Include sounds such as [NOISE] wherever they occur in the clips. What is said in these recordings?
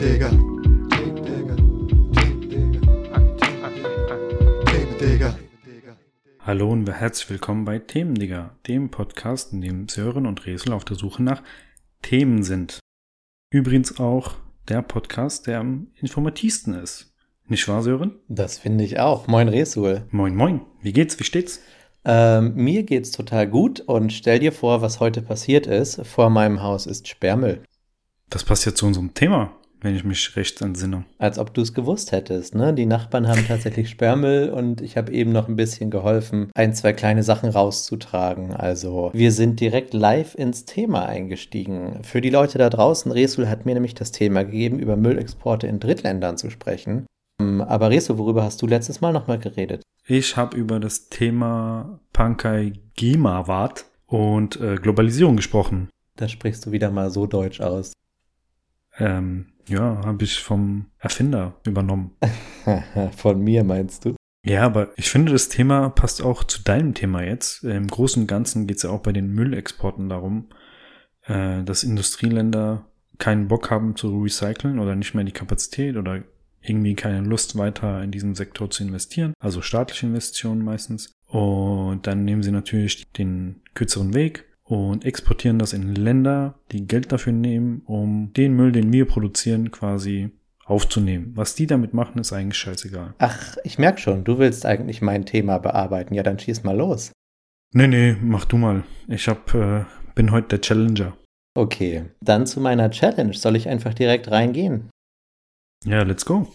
Themendigger. Hallo und herzlich willkommen bei Themendigger, dem Podcast, in dem Sören und Resel auf der Suche nach Themen sind. Übrigens auch der Podcast, der am informativsten ist. Nicht wahr, Sören? Das finde ich auch. Moin Resul. Moin, moin. Wie geht's? Wie steht's? Ähm, mir geht's total gut und stell dir vor, was heute passiert ist. Vor meinem Haus ist Sperrmüll. Das passt ja zu unserem Thema, wenn ich mich recht entsinne. Als ob du es gewusst hättest, ne? Die Nachbarn haben tatsächlich [LAUGHS] Sperrmüll und ich habe eben noch ein bisschen geholfen, ein, zwei kleine Sachen rauszutragen. Also wir sind direkt live ins Thema eingestiegen. Für die Leute da draußen, Resul hat mir nämlich das Thema gegeben, über Müllexporte in Drittländern zu sprechen. Ähm, Aber Resul, worüber hast du letztes Mal nochmal geredet? Ich habe über das Thema Pankai Gimawat und äh, Globalisierung gesprochen. Da sprichst du wieder mal so deutsch aus. Ähm, ja, habe ich vom Erfinder übernommen. [LAUGHS] Von mir meinst du? Ja, aber ich finde, das Thema passt auch zu deinem Thema jetzt. Im Großen und Ganzen geht es ja auch bei den Müllexporten darum, äh, dass Industrieländer keinen Bock haben zu recyceln oder nicht mehr die Kapazität oder irgendwie keine Lust weiter in diesem Sektor zu investieren, also staatliche Investitionen meistens. Und dann nehmen sie natürlich den kürzeren Weg und exportieren das in Länder, die Geld dafür nehmen, um den Müll, den wir produzieren, quasi aufzunehmen. Was die damit machen, ist eigentlich scheißegal. Ach, ich merk schon, du willst eigentlich mein Thema bearbeiten. Ja, dann schieß mal los. Nee, nee, mach du mal. Ich hab, äh, bin heute der Challenger. Okay, dann zu meiner Challenge. Soll ich einfach direkt reingehen? Ja, let's go.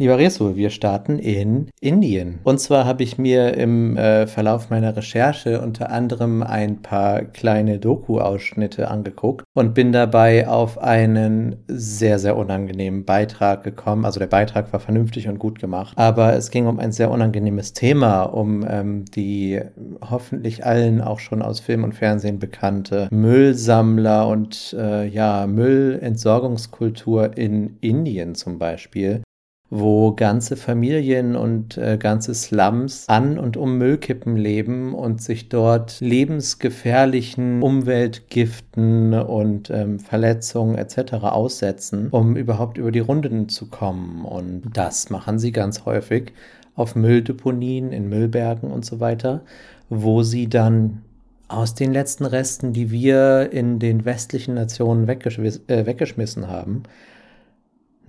Lieber Resu, wir starten in Indien. Und zwar habe ich mir im äh, Verlauf meiner Recherche unter anderem ein paar kleine Doku-Ausschnitte angeguckt und bin dabei auf einen sehr, sehr unangenehmen Beitrag gekommen. Also der Beitrag war vernünftig und gut gemacht, aber es ging um ein sehr unangenehmes Thema, um ähm, die hoffentlich allen auch schon aus Film und Fernsehen bekannte Müllsammler und äh, ja, Müllentsorgungskultur in Indien zum Beispiel wo ganze Familien und äh, ganze Slums an und um Müllkippen leben und sich dort lebensgefährlichen Umweltgiften und ähm, Verletzungen etc. aussetzen, um überhaupt über die Runden zu kommen. Und das machen sie ganz häufig auf Mülldeponien, in Müllbergen und so weiter, wo sie dann aus den letzten Resten, die wir in den westlichen Nationen äh, weggeschmissen haben,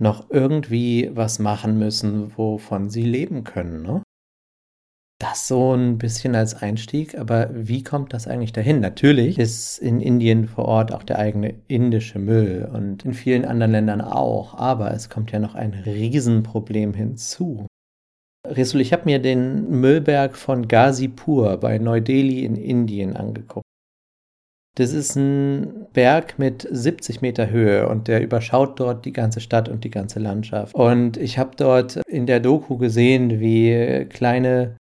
noch irgendwie was machen müssen, wovon sie leben können. Ne? Das so ein bisschen als Einstieg, aber wie kommt das eigentlich dahin? Natürlich ist in Indien vor Ort auch der eigene indische Müll und in vielen anderen Ländern auch, aber es kommt ja noch ein Riesenproblem hinzu. Resul, ich habe mir den Müllberg von Ghazipur bei Neu-Delhi in Indien angeguckt. Das ist ein Berg mit 70 Meter Höhe und der überschaut dort die ganze Stadt und die ganze Landschaft. Und ich habe dort in der Doku gesehen, wie kleine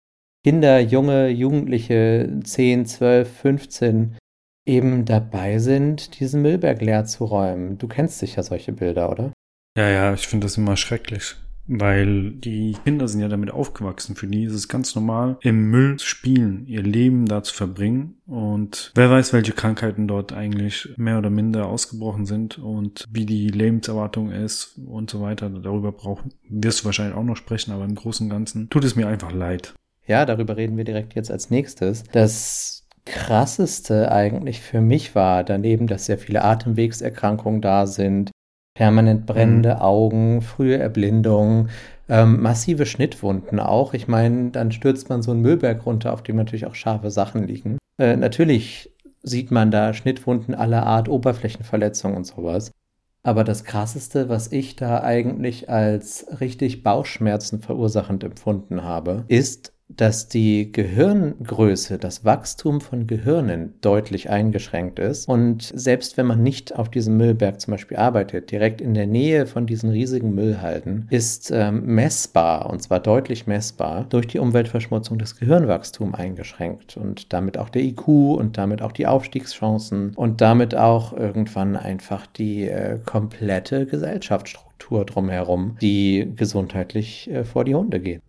Kinder, junge Jugendliche, 10, 12, 15, eben dabei sind, diesen Müllberg leer zu räumen. Du kennst sicher solche Bilder, oder? Ja, ja, ich finde das immer schrecklich. Weil die Kinder sind ja damit aufgewachsen. Für die ist es ganz normal, im Müll zu spielen, ihr Leben da zu verbringen. Und wer weiß, welche Krankheiten dort eigentlich mehr oder minder ausgebrochen sind und wie die Lebenserwartung ist und so weiter. Darüber brauchen, wirst du wahrscheinlich auch noch sprechen, aber im Großen und Ganzen tut es mir einfach leid. Ja, darüber reden wir direkt jetzt als nächstes. Das krasseste eigentlich für mich war, daneben, dass sehr viele Atemwegserkrankungen da sind, permanent brennende mhm. Augen, frühe Erblindung, ähm, massive Schnittwunden auch. Ich meine, dann stürzt man so einen Müllberg runter, auf dem natürlich auch scharfe Sachen liegen. Äh, natürlich sieht man da Schnittwunden aller Art, Oberflächenverletzungen und sowas. Aber das Krasseste, was ich da eigentlich als richtig Bauchschmerzen verursachend empfunden habe, ist, dass die Gehirngröße, das Wachstum von Gehirnen deutlich eingeschränkt ist. Und selbst wenn man nicht auf diesem Müllberg zum Beispiel arbeitet, direkt in der Nähe von diesen riesigen Müllhalden, ist ähm, messbar, und zwar deutlich messbar, durch die Umweltverschmutzung das Gehirnwachstum eingeschränkt und damit auch der IQ und damit auch die Aufstiegschancen und damit auch irgendwann einfach die äh, komplette Gesellschaftsstruktur drumherum, die gesundheitlich äh, vor die Hunde geht.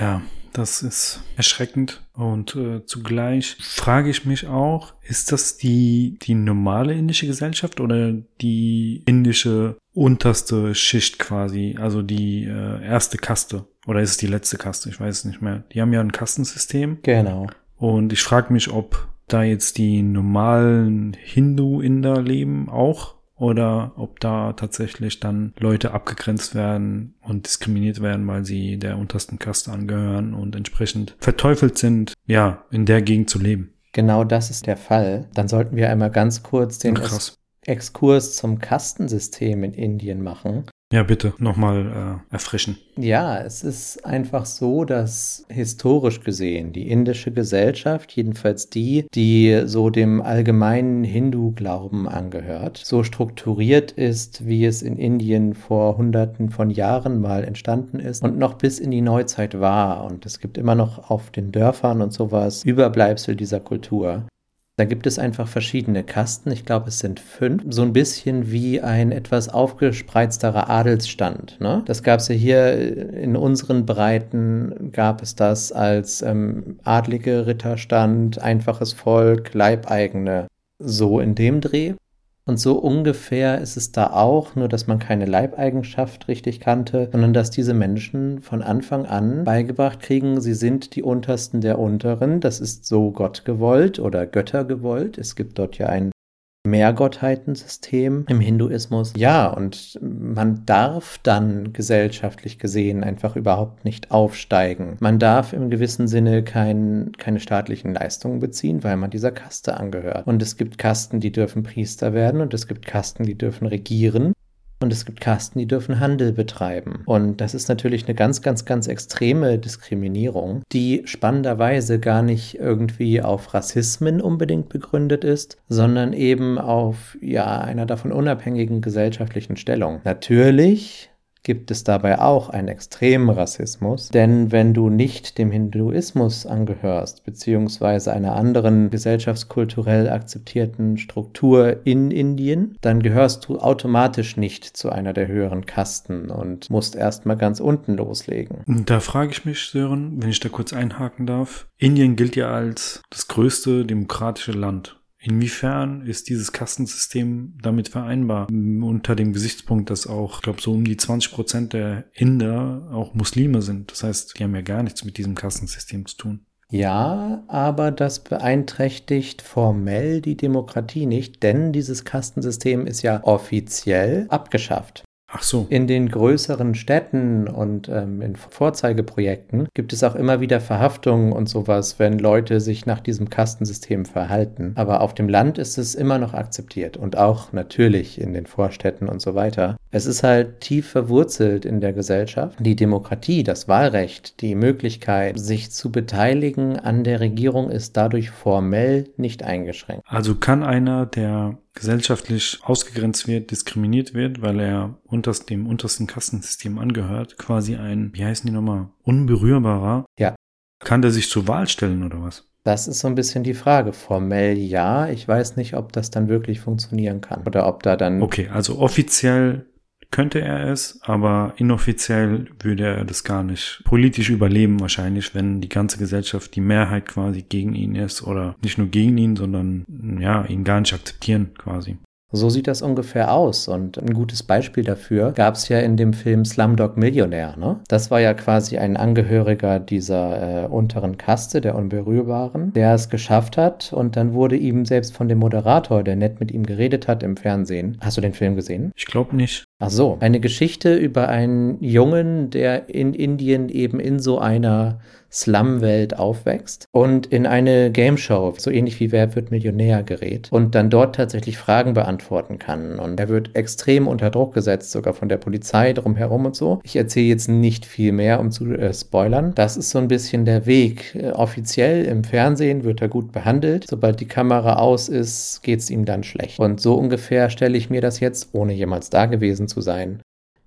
Ja, das ist erschreckend. Und äh, zugleich frage ich mich auch, ist das die, die normale indische Gesellschaft oder die indische unterste Schicht quasi, also die äh, erste Kaste? Oder ist es die letzte Kaste? Ich weiß es nicht mehr. Die haben ja ein Kastensystem. Genau. Und ich frage mich, ob da jetzt die normalen Hindu-Inder leben auch oder ob da tatsächlich dann Leute abgegrenzt werden und diskriminiert werden, weil sie der untersten Kaste angehören und entsprechend verteufelt sind, ja, in der Gegend zu leben. Genau das ist der Fall. Dann sollten wir einmal ganz kurz den Krass. Exkurs zum Kastensystem in Indien machen. Ja, bitte nochmal äh, erfrischen. Ja, es ist einfach so, dass historisch gesehen die indische Gesellschaft, jedenfalls die, die so dem allgemeinen Hindu-Glauben angehört, so strukturiert ist, wie es in Indien vor Hunderten von Jahren mal entstanden ist und noch bis in die Neuzeit war. Und es gibt immer noch auf den Dörfern und sowas Überbleibsel dieser Kultur. Da gibt es einfach verschiedene Kasten. Ich glaube, es sind fünf. So ein bisschen wie ein etwas aufgespreizterer Adelsstand. Ne? Das gab es ja hier in unseren Breiten, gab es das als ähm, adlige Ritterstand, einfaches Volk, Leibeigene. So in dem Dreh. Und so ungefähr ist es da auch, nur dass man keine Leibeigenschaft richtig kannte, sondern dass diese Menschen von Anfang an beigebracht kriegen, sie sind die Untersten der Unteren. Das ist so Gott gewollt oder Götter gewollt. Es gibt dort ja ein Mehrgottheitensystem im Hinduismus. Ja, und man darf dann gesellschaftlich gesehen einfach überhaupt nicht aufsteigen. Man darf im gewissen Sinne kein, keine staatlichen Leistungen beziehen, weil man dieser Kaste angehört. Und es gibt Kasten, die dürfen Priester werden und es gibt Kasten, die dürfen regieren. Und es gibt Kasten, die dürfen Handel betreiben. Und das ist natürlich eine ganz, ganz, ganz extreme Diskriminierung, die spannenderweise gar nicht irgendwie auf Rassismen unbedingt begründet ist, sondern eben auf ja einer davon unabhängigen gesellschaftlichen Stellung. Natürlich gibt es dabei auch einen extremen Rassismus. Denn wenn du nicht dem Hinduismus angehörst, beziehungsweise einer anderen gesellschaftskulturell akzeptierten Struktur in Indien, dann gehörst du automatisch nicht zu einer der höheren Kasten und musst erstmal ganz unten loslegen. Da frage ich mich, Sören, wenn ich da kurz einhaken darf. Indien gilt ja als das größte demokratische Land Inwiefern ist dieses Kastensystem damit vereinbar? Unter dem Gesichtspunkt, dass auch, ich glaube, so um die 20 Prozent der Inder auch Muslime sind. Das heißt, die haben ja gar nichts mit diesem Kastensystem zu tun. Ja, aber das beeinträchtigt formell die Demokratie nicht, denn dieses Kastensystem ist ja offiziell abgeschafft. Ach so. In den größeren Städten und ähm, in Vorzeigeprojekten gibt es auch immer wieder Verhaftungen und sowas, wenn Leute sich nach diesem Kastensystem verhalten. Aber auf dem Land ist es immer noch akzeptiert und auch natürlich in den Vorstädten und so weiter. Es ist halt tief verwurzelt in der Gesellschaft. Die Demokratie, das Wahlrecht, die Möglichkeit, sich zu beteiligen an der Regierung ist dadurch formell nicht eingeschränkt. Also kann einer, der gesellschaftlich ausgegrenzt wird, diskriminiert wird, weil er unter dem untersten Kastensystem angehört, quasi ein, wie heißen die nochmal, unberührbarer. Ja. Kann der sich zur Wahl stellen oder was? Das ist so ein bisschen die Frage. Formell ja. Ich weiß nicht, ob das dann wirklich funktionieren kann. Oder ob da dann. Okay, also offiziell könnte er es, aber inoffiziell würde er das gar nicht politisch überleben wahrscheinlich, wenn die ganze Gesellschaft, die Mehrheit quasi gegen ihn ist oder nicht nur gegen ihn, sondern ja, ihn gar nicht akzeptieren quasi. So sieht das ungefähr aus. Und ein gutes Beispiel dafür gab es ja in dem Film Slumdog Millionär. Ne? Das war ja quasi ein Angehöriger dieser äh, unteren Kaste, der Unberührbaren, der es geschafft hat. Und dann wurde ihm selbst von dem Moderator, der nett mit ihm geredet hat im Fernsehen. Hast du den Film gesehen? Ich glaube nicht. Ach so, eine Geschichte über einen Jungen, der in Indien eben in so einer Slum-Welt aufwächst und in eine Game Show, so ähnlich wie Wer wird Millionär gerät und dann dort tatsächlich Fragen beantworten kann. Und er wird extrem unter Druck gesetzt, sogar von der Polizei drumherum und so. Ich erzähle jetzt nicht viel mehr, um zu äh, spoilern. Das ist so ein bisschen der Weg. Äh, offiziell im Fernsehen wird er gut behandelt. Sobald die Kamera aus ist, geht es ihm dann schlecht. Und so ungefähr stelle ich mir das jetzt, ohne jemals da gewesen zu sein,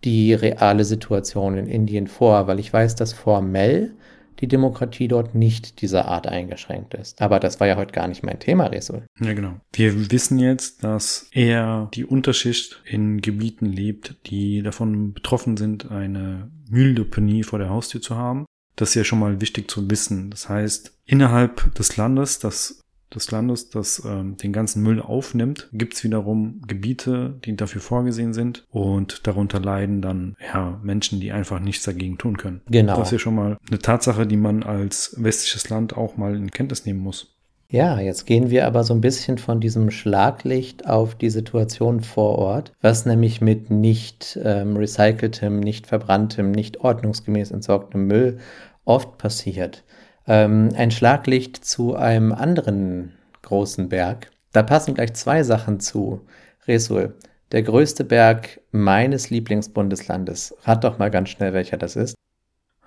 die reale Situation in Indien vor, weil ich weiß, dass formell die Demokratie dort nicht dieser Art eingeschränkt ist. Aber das war ja heute gar nicht mein Thema, Resul. Ja, genau. Wir wissen jetzt, dass eher die Unterschicht in Gebieten lebt, die davon betroffen sind, eine Mülldeponie vor der Haustür zu haben. Das ist ja schon mal wichtig zu wissen. Das heißt, innerhalb des Landes, das des Landes, das ähm, den ganzen Müll aufnimmt, gibt es wiederum Gebiete, die dafür vorgesehen sind und darunter leiden dann ja Menschen, die einfach nichts dagegen tun können. Genau. Das ist ja schon mal eine Tatsache, die man als westliches Land auch mal in Kenntnis nehmen muss. Ja, jetzt gehen wir aber so ein bisschen von diesem Schlaglicht auf die Situation vor Ort, was nämlich mit nicht ähm, recyceltem, nicht verbranntem, nicht ordnungsgemäß entsorgtem Müll oft passiert. Ähm, ein Schlaglicht zu einem anderen großen Berg. Da passen gleich zwei Sachen zu. Resul, der größte Berg meines Lieblingsbundeslandes. Rat doch mal ganz schnell, welcher das ist.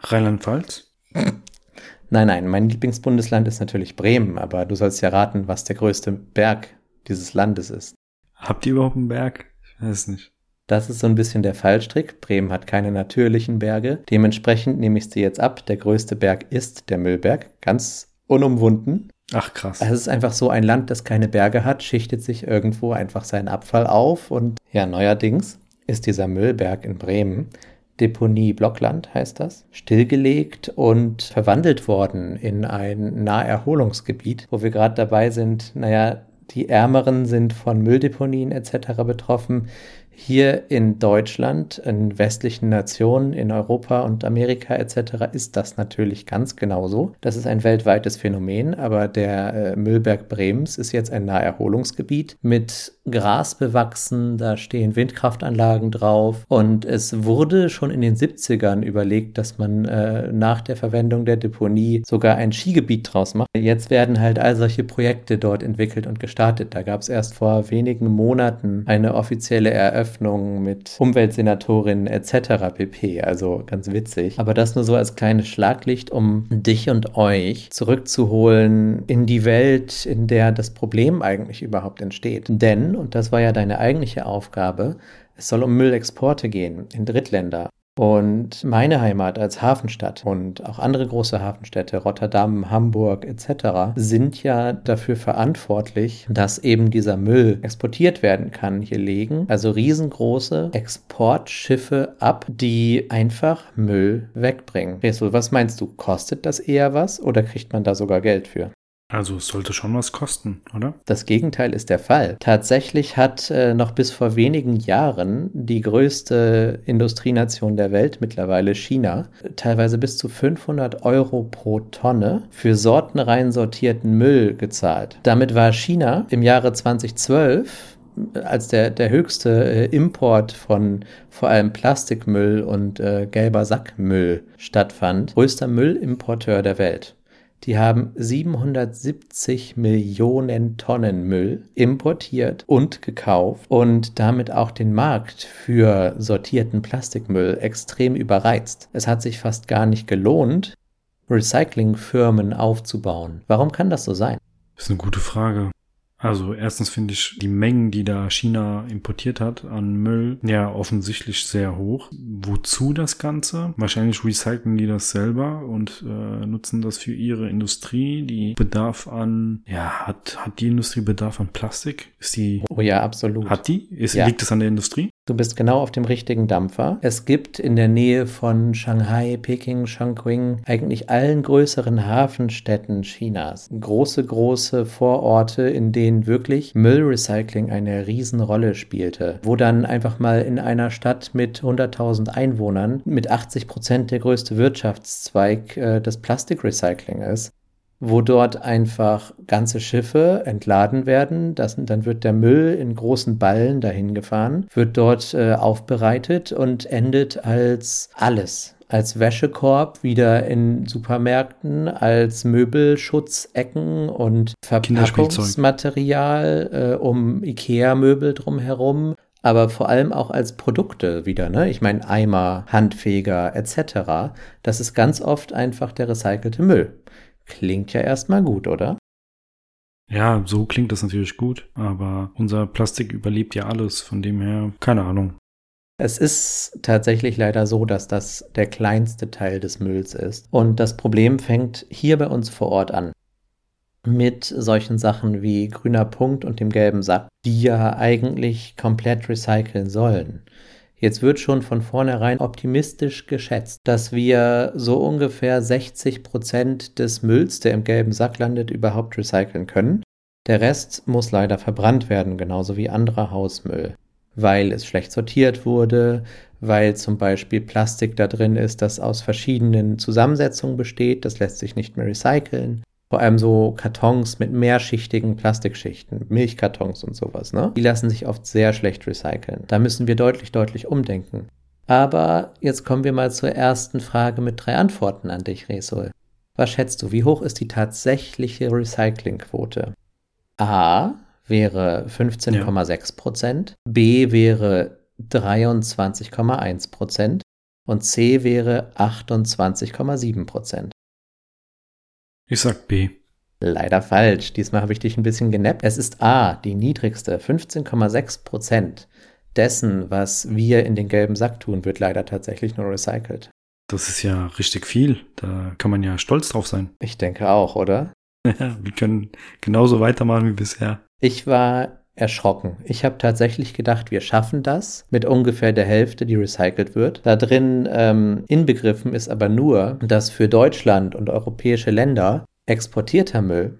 Rheinland-Pfalz? [LAUGHS] Nein, nein, mein Lieblingsbundesland ist natürlich Bremen, aber du sollst ja raten, was der größte Berg dieses Landes ist. Habt ihr überhaupt einen Berg? Ich weiß nicht. Das ist so ein bisschen der Fallstrick. Bremen hat keine natürlichen Berge. Dementsprechend nehme ich dir jetzt ab. Der größte Berg ist der Müllberg. Ganz unumwunden. Ach krass. Es ist einfach so ein Land, das keine Berge hat, schichtet sich irgendwo einfach seinen Abfall auf. Und ja, neuerdings ist dieser Müllberg in Bremen Deponie Blockland heißt das, stillgelegt und verwandelt worden in ein Naherholungsgebiet, wo wir gerade dabei sind, naja, die Ärmeren sind von Mülldeponien etc. betroffen. Hier in Deutschland, in westlichen Nationen, in Europa und Amerika etc. ist das natürlich ganz genauso. Das ist ein weltweites Phänomen, aber der äh, Müllberg Brems ist jetzt ein Naherholungsgebiet mit Gras bewachsen, da stehen Windkraftanlagen drauf und es wurde schon in den 70ern überlegt, dass man äh, nach der Verwendung der Deponie sogar ein Skigebiet draus macht. Jetzt werden halt all solche Projekte dort entwickelt und gestartet. Da gab es erst vor wenigen Monaten eine offizielle Eröffnung mit Umweltsenatorinnen etc. pp. Also ganz witzig. Aber das nur so als kleines Schlaglicht, um dich und euch zurückzuholen in die Welt, in der das Problem eigentlich überhaupt entsteht. Denn, und das war ja deine eigentliche Aufgabe, es soll um Müllexporte gehen in Drittländer. Und meine Heimat als Hafenstadt und auch andere große Hafenstädte, Rotterdam, Hamburg etc., sind ja dafür verantwortlich, dass eben dieser Müll exportiert werden kann. Hier legen also riesengroße Exportschiffe ab, die einfach Müll wegbringen. Resul, was meinst du? Kostet das eher was oder kriegt man da sogar Geld für? Also es sollte schon was kosten, oder? Das Gegenteil ist der Fall. Tatsächlich hat äh, noch bis vor wenigen Jahren die größte Industrienation der Welt, mittlerweile China, teilweise bis zu 500 Euro pro Tonne für sortenrein sortierten Müll gezahlt. Damit war China im Jahre 2012 als der, der höchste äh, Import von vor allem Plastikmüll und äh, gelber Sackmüll stattfand, größter Müllimporteur der Welt. Die haben 770 Millionen Tonnen Müll importiert und gekauft und damit auch den Markt für sortierten Plastikmüll extrem überreizt. Es hat sich fast gar nicht gelohnt, Recyclingfirmen aufzubauen. Warum kann das so sein? Das ist eine gute Frage. Also erstens finde ich die Mengen, die da China importiert hat an Müll, ja offensichtlich sehr hoch. Wozu das Ganze? Wahrscheinlich recyceln die das selber und äh, nutzen das für ihre Industrie, die Bedarf an, ja, hat, hat die Industrie Bedarf an Plastik? Ist die? Oh ja, absolut. Hat die? Ist, Ja. Liegt es an der Industrie? Du bist genau auf dem richtigen Dampfer. Es gibt in der Nähe von Shanghai, Peking, Chongqing, eigentlich allen größeren Hafenstädten Chinas große, große Vororte, in denen wirklich Müllrecycling eine Riesenrolle spielte. Wo dann einfach mal in einer Stadt mit 100.000 Einwohnern mit 80 Prozent der größte Wirtschaftszweig äh, das Plastikrecycling ist wo dort einfach ganze Schiffe entladen werden. Das, dann wird der Müll in großen Ballen dahin gefahren, wird dort äh, aufbereitet und endet als alles. Als Wäschekorb wieder in Supermärkten, als Möbelschutzecken und Verpackungsmaterial äh, um Ikea-Möbel drumherum aber vor allem auch als Produkte wieder, ne? Ich meine Eimer, Handfeger etc. Das ist ganz oft einfach der recycelte Müll. Klingt ja erstmal gut, oder? Ja, so klingt das natürlich gut, aber unser Plastik überlebt ja alles, von dem her, keine Ahnung. Es ist tatsächlich leider so, dass das der kleinste Teil des Mülls ist. Und das Problem fängt hier bei uns vor Ort an. Mit solchen Sachen wie grüner Punkt und dem gelben Sack, die ja eigentlich komplett recyceln sollen. Jetzt wird schon von vornherein optimistisch geschätzt, dass wir so ungefähr 60 Prozent des Mülls, der im gelben Sack landet, überhaupt recyceln können. Der Rest muss leider verbrannt werden, genauso wie anderer Hausmüll, weil es schlecht sortiert wurde, weil zum Beispiel Plastik da drin ist, das aus verschiedenen Zusammensetzungen besteht, das lässt sich nicht mehr recyceln. Vor allem so Kartons mit mehrschichtigen Plastikschichten, Milchkartons und sowas, ne? Die lassen sich oft sehr schlecht recyceln. Da müssen wir deutlich, deutlich umdenken. Aber jetzt kommen wir mal zur ersten Frage mit drei Antworten an dich, Resul. Was schätzt du, wie hoch ist die tatsächliche Recyclingquote? A wäre 15,6 Prozent, B wäre 23,1 Prozent und C wäre 28,7 Prozent. Ich sag B. Leider falsch. Diesmal habe ich dich ein bisschen genappt. Es ist A, die niedrigste, 15,6 Prozent dessen, was wir in den gelben Sack tun, wird leider tatsächlich nur recycelt. Das ist ja richtig viel. Da kann man ja stolz drauf sein. Ich denke auch, oder? Ja, [LAUGHS] wir können genauso weitermachen wie bisher. Ich war erschrocken. Ich habe tatsächlich gedacht, wir schaffen das mit ungefähr der Hälfte, die recycelt wird. Da drin ähm, inbegriffen ist aber nur, dass für Deutschland und europäische Länder exportierter Müll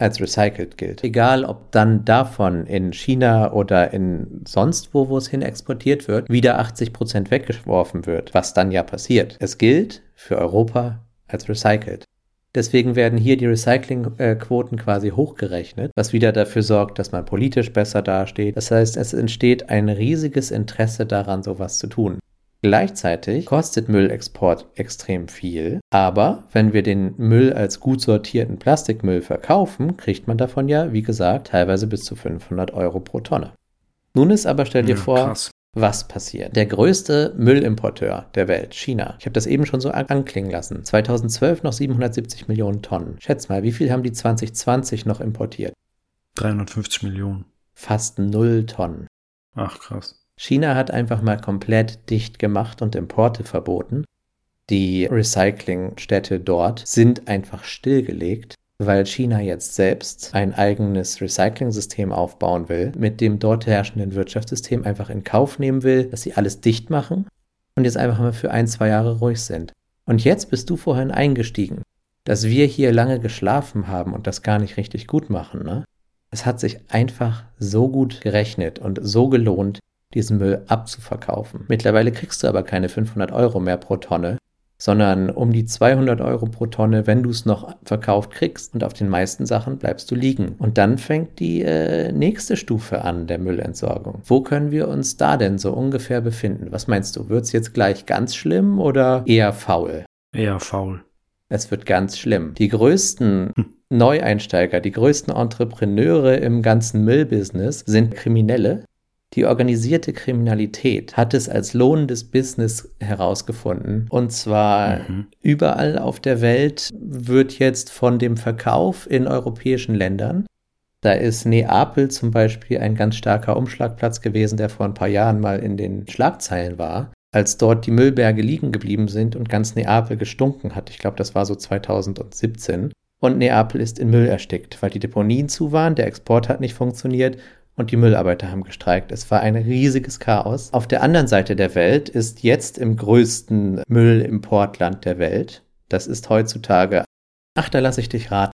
als recycelt gilt. Egal, ob dann davon in China oder in sonst wo, wo es hin exportiert wird, wieder 80 Prozent weggeworfen wird, was dann ja passiert. Es gilt für Europa als recycelt. Deswegen werden hier die Recyclingquoten quasi hochgerechnet, was wieder dafür sorgt, dass man politisch besser dasteht. Das heißt, es entsteht ein riesiges Interesse daran, sowas zu tun. Gleichzeitig kostet Müllexport extrem viel, aber wenn wir den Müll als gut sortierten Plastikmüll verkaufen, kriegt man davon ja, wie gesagt, teilweise bis zu 500 Euro pro Tonne. Nun ist aber, stell dir Ja, vor, krass. Was passiert. Der größte Müllimporteur der Welt, China, ich habe das eben schon so an- anklingen lassen, 2012 noch 770 Millionen Tonnen. Schätz mal, wie viel haben die 2020 noch importiert? 350 Millionen. Fast null Tonnen. Ach, krass. China hat einfach mal komplett dicht gemacht und Importe verboten. Die Recyclingstädte dort sind einfach stillgelegt, weil China jetzt selbst ein eigenes Recycling-System aufbauen will, mit dem dort herrschenden Wirtschaftssystem einfach in Kauf nehmen will, dass sie alles dicht machen und jetzt einfach mal für ein, zwei Jahre ruhig sind. Und jetzt bist du vorhin eingestiegen, dass wir hier lange geschlafen haben und das gar nicht richtig gut machen, ne? Es hat sich einfach so gut gerechnet und so gelohnt, diesen Müll abzuverkaufen. Mittlerweile kriegst du aber keine 500 Euro mehr pro Tonne, sondern um die 200 Euro pro Tonne, wenn du es noch verkauft kriegst. Und auf den meisten Sachen bleibst du liegen. Und dann fängt die äh, nächste Stufe an der Müllentsorgung. Wo können wir uns da denn so ungefähr befinden? Was meinst du? Wird es jetzt gleich ganz schlimm oder eher faul? Eher faul. Es wird ganz schlimm. Die größten Neueinsteiger, die größten Entrepreneure im ganzen Müllbusiness sind Kriminelle. Die organisierte Kriminalität hat es als lohnendes Business herausgefunden. Und zwar Mhm. überall auf der Welt wird jetzt von dem Verkauf in europäischen Ländern da ist Neapel zum Beispiel ein ganz starker Umschlagplatz gewesen, der vor ein paar Jahren mal in den Schlagzeilen war, als dort die Müllberge liegen geblieben sind und ganz Neapel gestunken hat. Ich glaube, das war so 2017. Und Neapel ist in Müll erstickt, weil die Deponien zu waren, der Export hat nicht funktioniert und die Müller haben gestreikt. Es war ein riesiges Chaos. Auf der anderen Seite der Welt ist jetzt im größten Müllimportland der Welt, das ist heutzutage, ach, da lasse ich dich raten.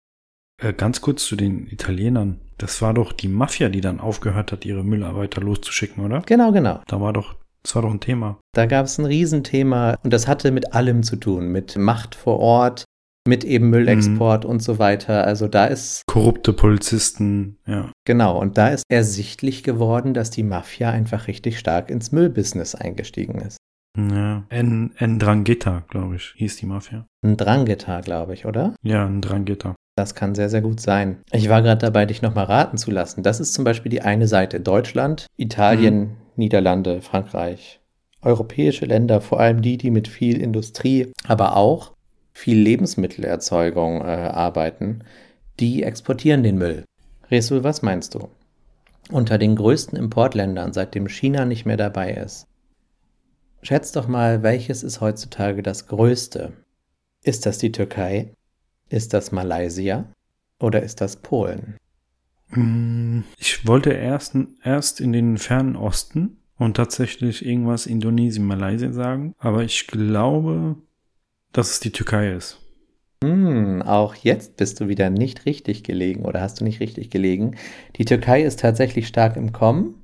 Äh, ganz kurz zu den Italienern. Das war doch die Mafia, die dann aufgehört hat, ihre Müllarbeiter loszuschicken, oder? Genau, genau. Da war doch, das war doch ein Thema. Da gab es ein Riesenthema und das hatte mit allem zu tun, mit Macht vor Ort, mit eben Müllexport und so weiter. Also da ist, Korrupte Polizisten, ja. genau, und da ist ersichtlich geworden, dass die Mafia einfach richtig stark ins Müllbusiness eingestiegen ist. Ja. N, Ndrangheta, glaube ich, hieß die Mafia. Ein Drangheta, glaube ich, oder? Ja, Ndrangheta. Das kann sehr, sehr gut sein. Ich war gerade dabei, dich nochmal raten zu lassen. Das ist zum Beispiel die eine Seite. Deutschland, Italien, Niederlande, Frankreich. Europäische Länder, vor allem die, die mit viel Industrie, aber auch viel Lebensmittelerzeugung äh, arbeiten, die exportieren den Müll. Resul, was meinst du? Unter den größten Importländern, seitdem China nicht mehr dabei ist. Schätz doch mal, welches ist heutzutage das größte? Ist das die Türkei? Ist das Malaysia? Oder ist das Polen? Hm, Ich wollte erst, erst in den fernen Osten, und tatsächlich irgendwas Indonesien, Malaysia sagen. Aber ich glaube, dass es die Türkei ist. Hm, auch jetzt bist du wieder nicht richtig gelegen oder hast du nicht richtig gelegen. Die Türkei ist tatsächlich stark im Kommen.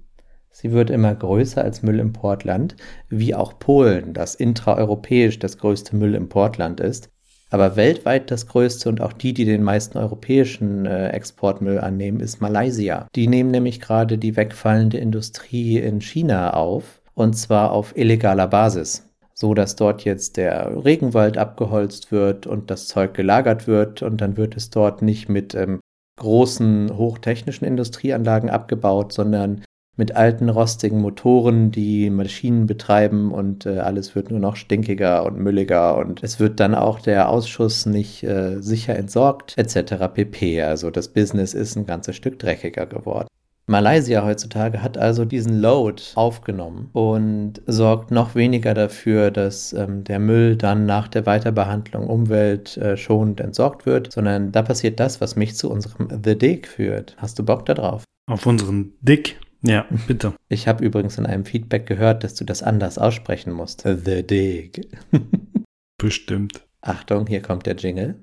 Sie wird immer größer als Müllimportland, wie auch Polen, das intraeuropäisch das größte Müllimportland ist, aber weltweit das größte und auch die, die den meisten europäischen äh, Exportmüll annehmen, ist Malaysia. Die nehmen nämlich gerade die wegfallende Industrie in China auf, und zwar auf illegaler Basis so dass dort jetzt der Regenwald abgeholzt wird und das Zeug gelagert wird und dann wird es dort nicht mit ähm, großen hochtechnischen Industrieanlagen abgebaut, sondern mit alten rostigen Motoren, die Maschinen betreiben und äh, alles wird nur noch stinkiger und mülliger und es wird dann auch der Ausschuss nicht äh, sicher entsorgt etc. pp. Also das Business ist ein ganzes Stück dreckiger geworden. Malaysia heutzutage hat also diesen Load aufgenommen und sorgt noch weniger dafür, dass ähm, der Müll dann nach der Weiterbehandlung umweltschonend äh, entsorgt wird, sondern da passiert das, was mich zu unserem The Dig führt. Hast du Bock darauf? Auf unseren Dig? Ja, bitte. Ich habe übrigens in einem Feedback gehört, dass du das anders aussprechen musst. The Dig. [LAUGHS] Bestimmt. Achtung, hier kommt der Jingle.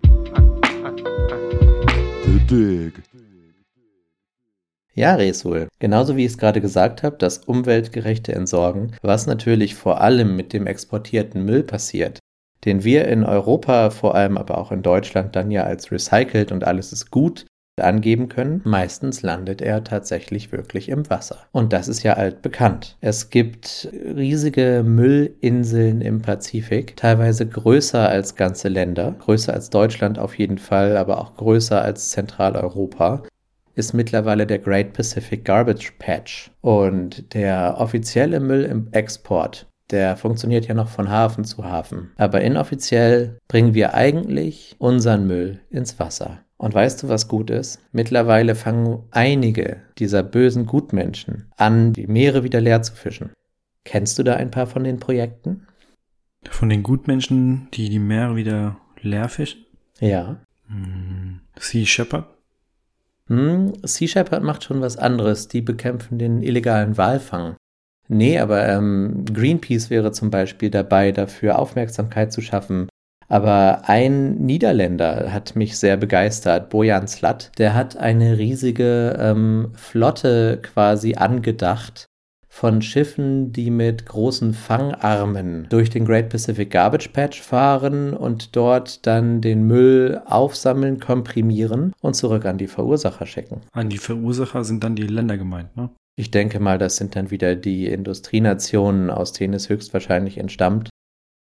The Dig. Ja, Resul. Genauso wie ich es gerade gesagt habe, das umweltgerechte Entsorgen, was natürlich vor allem mit dem exportierten Müll passiert, den wir in Europa, vor allem aber auch in Deutschland, dann ja als recycelt und alles ist gut angeben können. Meistens landet er tatsächlich wirklich im Wasser. Und das ist ja altbekannt. Es gibt riesige Müllinseln im Pazifik, teilweise größer als ganze Länder, größer als Deutschland auf jeden Fall, aber auch größer als Zentraleuropa ist mittlerweile der Great Pacific Garbage Patch. Und der offizielle Müll im Export, der funktioniert ja noch von Hafen zu Hafen. Aber inoffiziell bringen wir eigentlich unseren Müll ins Wasser. Und weißt du, was gut ist? Mittlerweile fangen einige dieser bösen Gutmenschen an, die Meere wieder leer zu fischen. Kennst du da ein paar von den Projekten? Von den Gutmenschen, die die Meere wieder leer fischen? Ja. Hm, sea Shepherd? Hm, Sea Shepherd macht schon was anderes. Die bekämpfen den illegalen Walfang. Nee, aber ähm, Greenpeace wäre zum Beispiel dabei, dafür Aufmerksamkeit zu schaffen. Aber ein Niederländer hat mich sehr begeistert, Bojan Slat. Der hat eine riesige ähm, Flotte quasi angedacht, von Schiffen, die mit großen Fangarmen durch den Great Pacific Garbage Patch fahren und dort dann den Müll aufsammeln, komprimieren und zurück an die Verursacher schicken. An die Verursacher sind dann die Länder gemeint, ne? Ich denke mal, das sind dann wieder die Industrienationen, aus denen es höchstwahrscheinlich entstammt,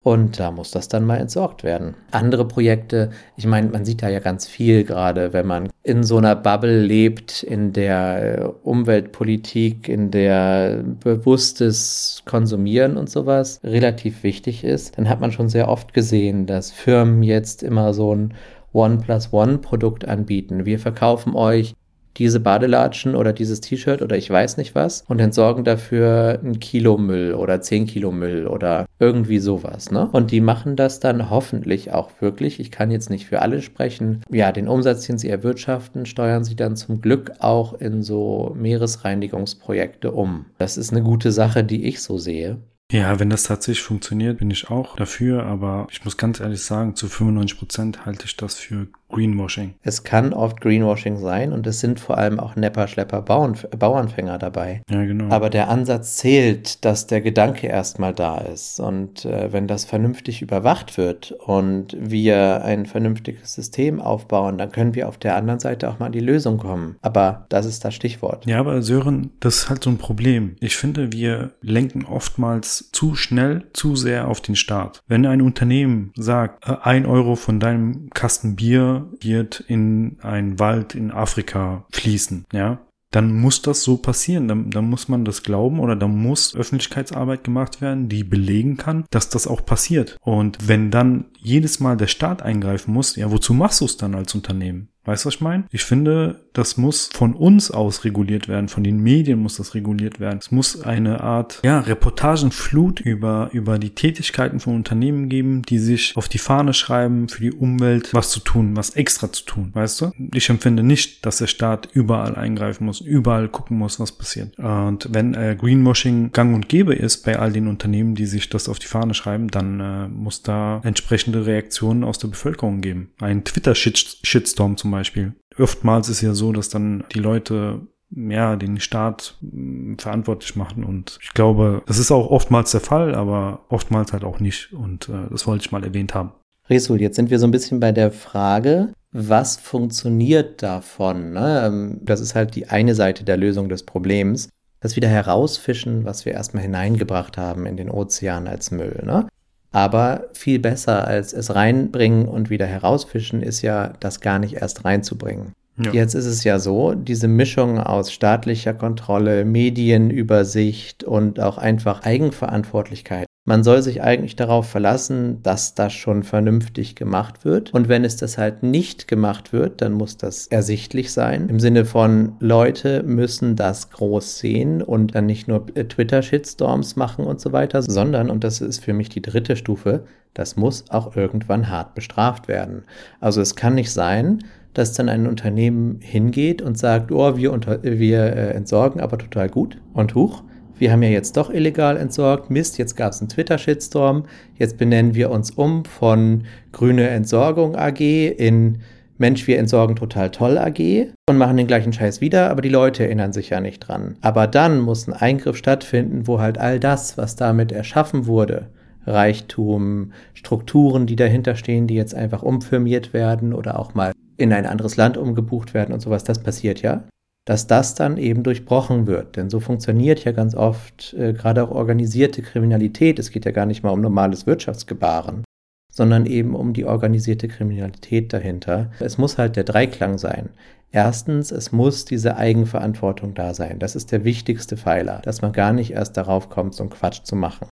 und da muss das dann mal entsorgt werden. Andere Projekte, ich meine, man sieht da ja ganz viel gerade, wenn man in so einer Bubble lebt, in der äh, Umweltpolitik, in der bewusstes Konsumieren und sowas relativ wichtig ist, dann hat man schon sehr oft gesehen, dass Firmen jetzt immer so ein One plus One Produkt anbieten. Wir verkaufen euch diese Badelatschen oder dieses T-Shirt oder ich weiß nicht was und entsorgen dafür ein Kilo Müll oder zehn Kilo Müll oder irgendwie sowas, ne? Und die machen das dann hoffentlich auch wirklich. Ich kann jetzt nicht für alle sprechen. Ja, den Umsatz, den sie erwirtschaften, steuern sie dann zum Glück auch in so Meeresreinigungsprojekte um. Das ist eine gute Sache, die ich so sehe. Ja, wenn das tatsächlich funktioniert, bin ich auch dafür, aber ich muss ganz ehrlich sagen, zu 95 Prozent halte ich das für Greenwashing. Es kann oft Greenwashing sein und es sind vor allem auch Nepper, Schlepper, Bauern, Bauernfänger dabei. Ja, genau. Aber der Ansatz zählt, dass der Gedanke erstmal da ist. Und äh, wenn das vernünftig überwacht wird und wir ein vernünftiges System aufbauen, dann können wir auf der anderen Seite auch mal an die Lösung kommen. Aber das ist das Stichwort. Ja, aber Sören, das ist halt so ein Problem. Ich finde, wir lenken oftmals zu schnell, zu sehr auf den Staat. Wenn ein Unternehmen sagt, äh, ein Euro von deinem Kasten Bier wird in einen Wald in Afrika fließen, ja, dann muss das so passieren. Dann, dann muss man das glauben oder dann muss Öffentlichkeitsarbeit gemacht werden, die belegen kann, dass das auch passiert. Und wenn dann jedes Mal der Staat eingreifen muss, ja, wozu machst du es dann als Unternehmen? Weißt du, was ich meine? Ich finde, das muss von uns aus reguliert werden, von den Medien muss das reguliert werden. Es muss eine Art, ja, Reportagenflut über, über die Tätigkeiten von Unternehmen geben, die sich auf die Fahne schreiben, für die Umwelt was zu tun, was extra zu tun, weißt du? Ich empfinde nicht, dass der Staat überall eingreifen muss, überall gucken muss, was passiert. Und wenn äh, Greenwashing gang und gäbe ist bei all den Unternehmen, die sich das auf die Fahne schreiben, dann äh, muss da entsprechende Reaktionen aus der Bevölkerung geben. Ein Twitter-Shitstorm zum Beispiel. Oftmals ist ja so, dass dann die Leute ja, den Staat mh, verantwortlich machen. Und ich glaube, das ist auch oftmals der Fall, aber oftmals halt auch nicht. Und äh, das wollte ich mal erwähnt haben. Resul, jetzt sind wir so ein bisschen bei der Frage, was funktioniert davon? Ne? Ähm, das ist halt die eine Seite der Lösung des Problems. Das wieder herausfischen, was wir erstmal hineingebracht haben in den Ozean als Müll. Ne? Aber viel besser als es reinbringen und wieder herausfischen ist ja, das gar nicht erst reinzubringen. Ja. Jetzt ist es ja so, diese Mischung aus staatlicher Kontrolle, Medienübersicht und auch einfach Eigenverantwortlichkeit man soll sich eigentlich darauf verlassen, dass das schon vernünftig gemacht wird. Und wenn es das halt nicht gemacht wird, dann muss das ersichtlich sein. Im Sinne von, Leute müssen das groß sehen und dann nicht nur Twitter-Shitstorms machen und so weiter, sondern, und das ist für mich die dritte Stufe, das muss auch irgendwann hart bestraft werden. Also es kann nicht sein, dass dann ein Unternehmen hingeht und sagt, oh, wir, unter, wir äh, entsorgen aber total gut und hoch wir haben ja jetzt doch illegal entsorgt, Mist, jetzt gab es einen Twitter-Shitstorm, jetzt benennen wir uns um von Grüne Entsorgung AG in Mensch, wir entsorgen total toll AG und machen den gleichen Scheiß wieder, aber die Leute erinnern sich ja nicht dran. Aber dann muss ein Eingriff stattfinden, wo halt all das, was damit erschaffen wurde, Reichtum, Strukturen, die dahinter stehen, die jetzt einfach umfirmiert werden oder auch mal in ein anderes Land umgebucht werden und sowas, das passiert ja dass das dann eben durchbrochen wird. Denn so funktioniert ja ganz oft äh, gerade auch organisierte Kriminalität. Es geht ja gar nicht mal um normales Wirtschaftsgebaren, sondern eben um die organisierte Kriminalität dahinter. Es muss halt der Dreiklang sein. Erstens, es muss diese Eigenverantwortung da sein. Das ist der wichtigste Pfeiler, dass man gar nicht erst darauf kommt, so einen Quatsch zu machen.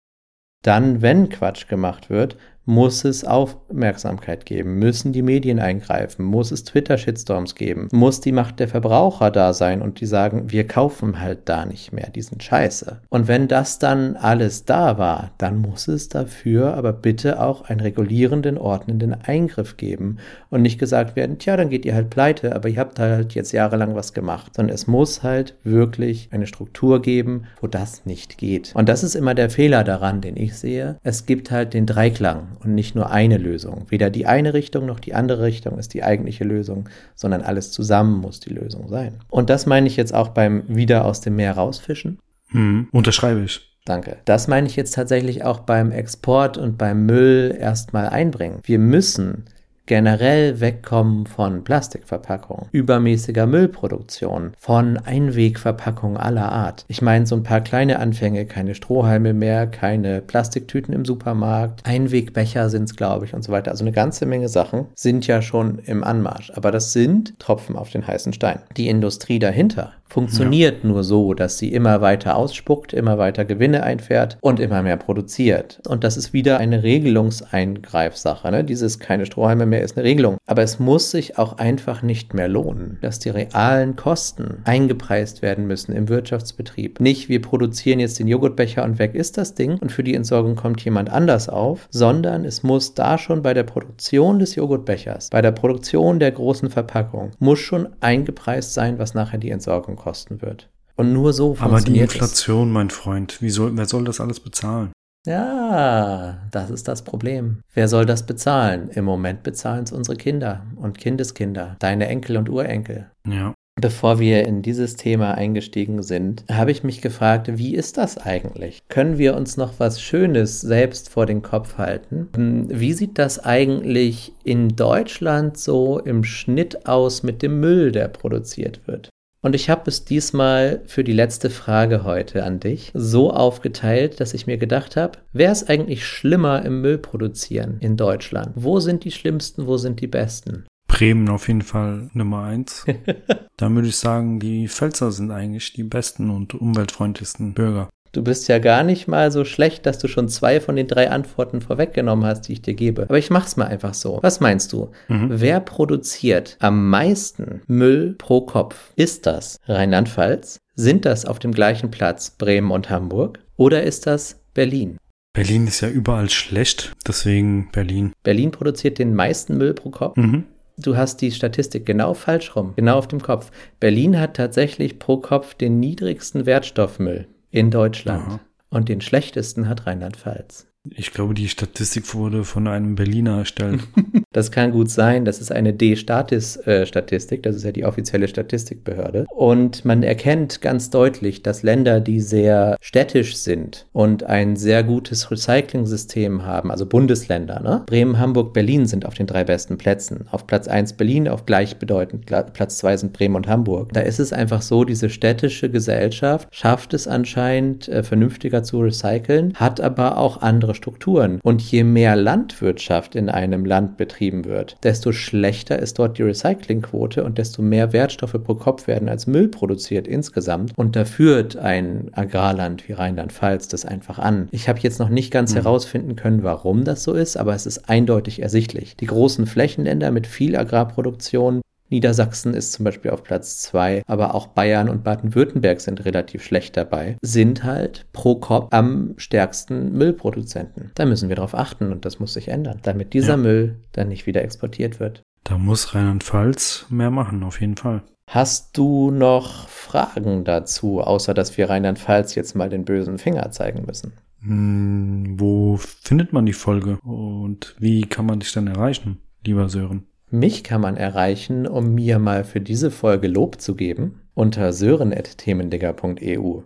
Dann, wenn Quatsch gemacht wird, muss es Aufmerksamkeit geben, müssen die Medien eingreifen, muss es Twitter-Shitstorms geben, muss die Macht der Verbraucher da sein und die sagen, wir kaufen halt da nicht mehr, diesen Scheiße. Und wenn das dann alles da war, dann muss es dafür aber bitte auch einen regulierenden, ordnenden Eingriff geben und nicht gesagt werden, tja, dann geht ihr halt pleite, aber ihr habt halt jetzt jahrelang was gemacht, sondern es muss halt wirklich eine Struktur geben, wo das nicht geht. Und das ist immer der Fehler daran, den ich sehe. Es gibt halt den Dreiklang und nicht nur eine Lösung. Weder die eine Richtung noch die andere Richtung ist die eigentliche Lösung, sondern alles zusammen muss die Lösung sein. Und das meine ich jetzt auch beim Wieder aus dem Meer rausfischen. Hm, unterschreibe ich. Danke. Das meine ich jetzt tatsächlich auch beim Export und beim Müll erstmal einbringen. Wir müssen generell wegkommen von Plastikverpackungen, übermäßiger Müllproduktion, von Einwegverpackungen aller Art. Ich meine, so ein paar kleine Anfänge, keine Strohhalme mehr, keine Plastiktüten im Supermarkt, Einwegbecher sind es, glaube ich, und so weiter. Also eine ganze Menge Sachen sind ja schon im Anmarsch. Aber das sind Tropfen auf den heißen Stein. Die Industrie dahinter funktioniert ja. nur so, dass sie immer weiter ausspuckt, immer weiter Gewinne einfährt und immer mehr produziert. Und das ist wieder eine Regelungseingreifsache. Ne? Dieses keine Strohhalme mehr ist eine Regelung. Aber es muss sich auch einfach nicht mehr lohnen, dass die realen Kosten eingepreist werden müssen im Wirtschaftsbetrieb. Nicht, wir produzieren jetzt den Joghurtbecher und weg ist das Ding und für die Entsorgung kommt jemand anders auf, sondern es muss da schon bei der Produktion des Joghurtbechers, bei der Produktion der großen Verpackung, muss schon eingepreist sein, was nachher die Entsorgung kostet kosten wird. Und nur so Aber die Inflation, mein Freund, wie soll, wer soll das alles bezahlen? Ja, das ist das Problem. Wer soll das bezahlen? Im Moment bezahlen es unsere Kinder und Kindeskinder, deine Enkel und Urenkel. Ja. Bevor wir in dieses Thema eingestiegen sind, habe ich mich gefragt, wie ist das eigentlich? Können wir uns noch was Schönes selbst vor den Kopf halten? Hm, wie sieht das eigentlich in Deutschland so im Schnitt aus mit dem Müll, der produziert wird? Und ich habe es diesmal für die letzte Frage heute an dich so aufgeteilt, dass ich mir gedacht habe, wer ist eigentlich schlimmer im Müll produzieren in Deutschland? Wo sind die schlimmsten, wo sind die besten? Bremen auf jeden Fall Nummer eins. [LAUGHS] Dann würde ich sagen, die Pfälzer sind eigentlich die besten und umweltfreundlichsten Bürger. Du bist ja gar nicht mal so schlecht, dass du schon zwei von den drei Antworten vorweggenommen hast, die ich dir gebe. Aber ich mach's mal einfach so. Was meinst du? Mhm. Wer produziert am meisten Müll pro Kopf? Ist das Rheinland-Pfalz? Sind das auf dem gleichen Platz Bremen und Hamburg? Oder ist das Berlin? Berlin ist ja überall schlecht, deswegen Berlin. Berlin produziert den meisten Müll pro Kopf. Mhm. Du hast die Statistik genau falsch rum, genau auf dem Kopf. Berlin hat tatsächlich pro Kopf den niedrigsten Wertstoffmüll in Deutschland. Aha. Und den schlechtesten hat Rheinland-Pfalz. Ich glaube, die Statistik wurde von einem Berliner erstellt. [LAUGHS] Das kann gut sein. Das ist eine D-Statis-Statistik. Das ist ja die offizielle Statistikbehörde. Und man erkennt ganz deutlich, dass Länder, die sehr städtisch sind und ein sehr gutes Recycling-System haben, also Bundesländer, ne? Bremen, Hamburg, Berlin sind auf den drei besten Plätzen. Auf Platz 1 Berlin, auf gleichbedeutend Platz 2 sind Bremen und Hamburg. Da ist es einfach so, diese städtische Gesellschaft schafft es anscheinend, äh, vernünftiger zu recyceln, hat aber auch andere Strukturen. Und je mehr Landwirtschaft in einem Land betrieben wird, desto schlechter ist dort die Recyclingquote und desto mehr Wertstoffe pro Kopf werden als Müll produziert insgesamt. Und da führt ein Agrarland wie Rheinland-Pfalz das einfach an. Ich habe jetzt noch nicht ganz herausfinden können, warum das so ist, aber es ist eindeutig ersichtlich. Die großen Flächenländer mit viel Agrarproduktion Niedersachsen ist zum Beispiel auf Platz 2, aber auch Bayern und Baden-Württemberg sind relativ schlecht dabei, sind halt pro Kopf am stärksten Müllproduzenten. Da müssen wir darauf achten und das muss sich ändern, damit dieser Ja. Müll dann nicht wieder exportiert wird. Da muss Rheinland-Pfalz mehr machen, auf jeden Fall. Hast du noch Fragen dazu, außer dass wir Rheinland-Pfalz jetzt mal den bösen Finger zeigen müssen? Hm, wo findet man die Folge und wie kann man dich dann erreichen, lieber Sören? Mich kann man erreichen, um mir mal für diese Folge Lob zu geben, unter sören.themendigger.eu.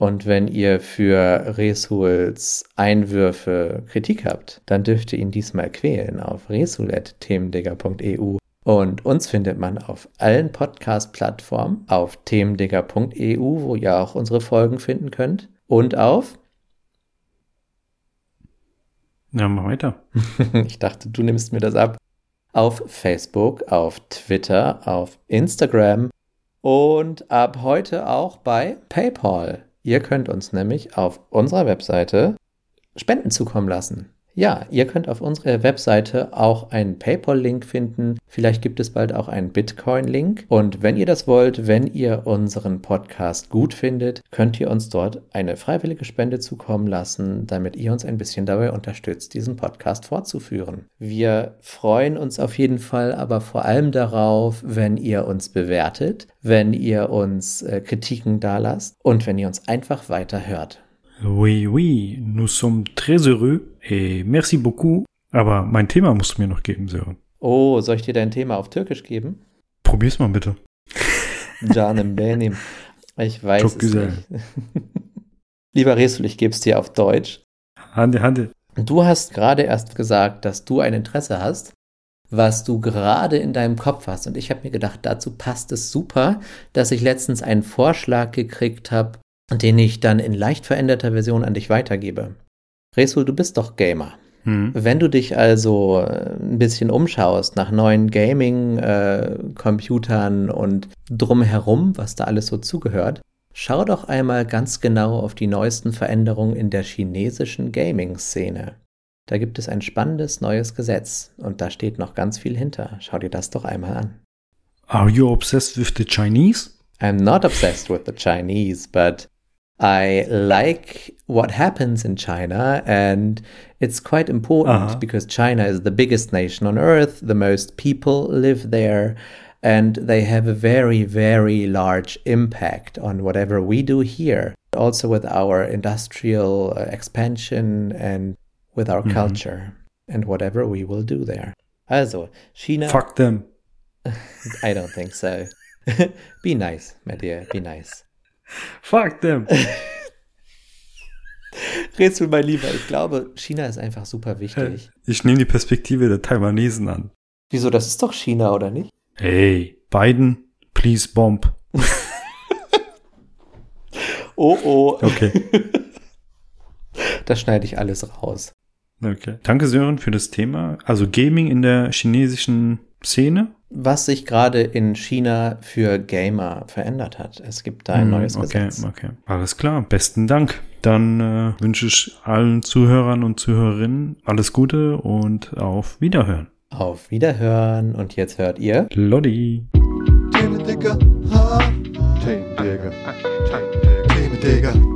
Und wenn ihr für Resuls Einwürfe Kritik habt, dann dürft ihr ihn diesmal quälen auf resul.themendigger.eu. Und uns findet man auf allen Podcast-Plattformen, auf themendigger.eu, wo ihr auch unsere Folgen finden könnt, und auf, Ja, mach weiter. [LAUGHS] ich dachte, du nimmst mir das ab, auf Facebook, auf Twitter, auf Instagram und ab heute auch bei PayPal. Ihr könnt uns nämlich auf unserer Webseite Spenden zukommen lassen. Ja, ihr könnt auf unserer Webseite auch einen PayPal-Link finden. Vielleicht gibt es bald auch einen Bitcoin-Link. Und wenn ihr das wollt, wenn ihr unseren Podcast gut findet, könnt ihr uns dort eine freiwillige Spende zukommen lassen, damit ihr uns ein bisschen dabei unterstützt, diesen Podcast fortzuführen. Wir freuen uns auf jeden Fall aber vor allem darauf, wenn ihr uns bewertet, wenn ihr uns äh, Kritiken dalasst und wenn ihr uns einfach weiter hört. Oui, oui, nous sommes très heureux et merci beaucoup. Aber mein Thema musst du mir noch geben, Sören. Oh, soll ich dir dein Thema auf Türkisch geben? Probier's mal bitte. [LAUGHS] Canım benim. Ich weiß Çok es güzel. nicht. [LAUGHS] Lieber Resul, ich gebe es dir auf Deutsch. Hande, Hande. Du hast gerade erst gesagt, dass du ein Interesse hast, was du gerade in deinem Kopf hast. Und ich habe mir gedacht, dazu passt es super, dass ich letztens einen Vorschlag gekriegt habe, den ich dann in leicht veränderter Version an dich weitergebe. Resul, du bist doch Gamer. Hm. Wenn du dich also äh, ein bisschen umschaust nach neuen Gaming-Computern und drumherum, was da alles so zugehört, schau doch einmal ganz genau auf die neuesten Veränderungen in der chinesischen Gaming-Szene. Da gibt es ein spannendes neues Gesetz und da steht noch ganz viel hinter. Schau dir das doch einmal an. Are you obsessed with the Chinese? I'm not obsessed with the Chinese, but I like what happens in China, and it's quite important Uh-huh. because China is the biggest nation on earth, the most people live there, and they have a very, very large impact on whatever we do here. Also, with our industrial uh, expansion and with our Mhm. culture and whatever we will do there. Also, China. Fuck them. [LAUGHS] I don't think so. [LAUGHS] be nice, my dear, be nice. Fuck them. Rätsel, mein Lieber, ich glaube, China ist einfach super wichtig. Ich nehme die Perspektive der Taiwanesen an. Wieso, das ist doch China, oder nicht? Hey, Biden, please bomb. [LAUGHS] Oh, oh. Okay. [LAUGHS] Das schneide ich alles raus. Okay. Danke, Sören, für das Thema. Also Gaming in der chinesischen Szene. Was sich gerade in China für Gamer verändert hat. Es gibt da ein Hm, neues okay, Gesetz. Okay, alles klar. Besten Dank. Dann äh, wünsche ich allen Zuhörern und Zuhörerinnen alles Gute und auf Wiederhören. Auf Wiederhören und jetzt hört ihr. Lodi. Themen, Digga. Ha. Themen, Digga.